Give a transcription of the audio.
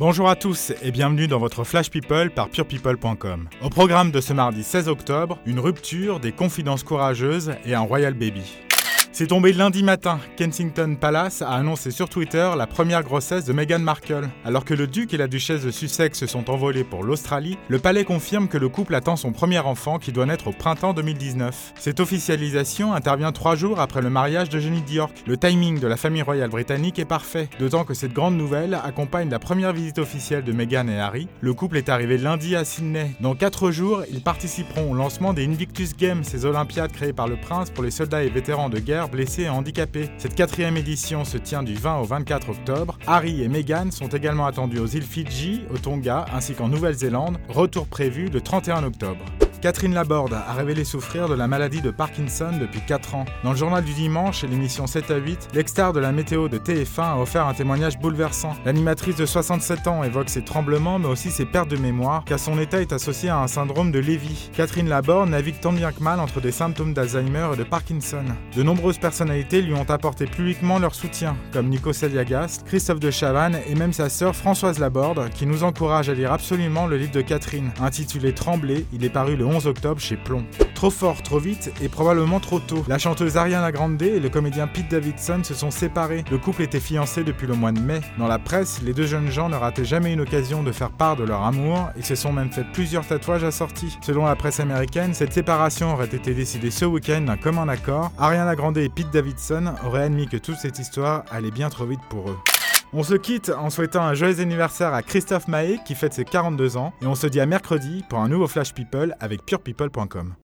Bonjour à tous et bienvenue dans votre Flash People par purepeople.com. Au programme de ce mardi 16 octobre, une rupture, des confidences courageuses et un royal baby. C'est tombé lundi matin. Kensington Palace a annoncé sur Twitter la première grossesse de Meghan Markle. Alors que le duc et la duchesse de Sussex se sont envolés pour l'Australie, le palais confirme que le couple attend son premier enfant qui doit naître au printemps 2019. Cette officialisation intervient trois jours après le mariage de Jenny York. Le timing de la famille royale britannique est parfait, d'autant que cette grande nouvelle accompagne la première visite officielle de Meghan et Harry. Le couple est arrivé lundi à Sydney. Dans quatre jours, ils participeront au lancement des Invictus Games, ces Olympiades créées par le prince pour les soldats et vétérans de guerre blessés et handicapés. Cette quatrième édition se tient du 20 au 24 octobre. Harry et Meghan sont également attendus aux îles Fidji, au Tonga ainsi qu'en Nouvelle-Zélande, retour prévu le 31 octobre. Catherine Laborde a révélé souffrir de la maladie de Parkinson depuis 4 ans. Dans le journal du dimanche et l'émission 7 à 8, l'ex-star de la météo de TF1 a offert un témoignage bouleversant. L'animatrice de 67 ans évoque ses tremblements mais aussi ses pertes de mémoire car son état est associé à un syndrome de Lévy. Catherine Laborde navigue tant bien que mal entre des symptômes d'Alzheimer et de Parkinson. De nombreuses personnalités lui ont apporté publiquement leur soutien, comme Nico Saliagas, Christophe de Chavannes et même sa sœur Françoise Laborde, qui nous encourage à lire absolument le livre de Catherine, intitulé Trembler. Il est paru le 11 octobre chez Plomb. Trop fort, trop vite et probablement trop tôt. La chanteuse Ariana Grande et le comédien Pete Davidson se sont séparés. Le couple était fiancé depuis le mois de mai. Dans la presse, les deux jeunes gens ne rataient jamais une occasion de faire part de leur amour et se sont même fait plusieurs tatouages assortis. Selon la presse américaine, cette séparation aurait été décidée ce week-end d'un commun accord. Ariana Grande et Pete Davidson auraient admis que toute cette histoire allait bien trop vite pour eux. On se quitte en souhaitant un joyeux anniversaire à Christophe Mahé qui fête ses 42 ans et on se dit à mercredi pour un nouveau Flash People avec purepeople.com.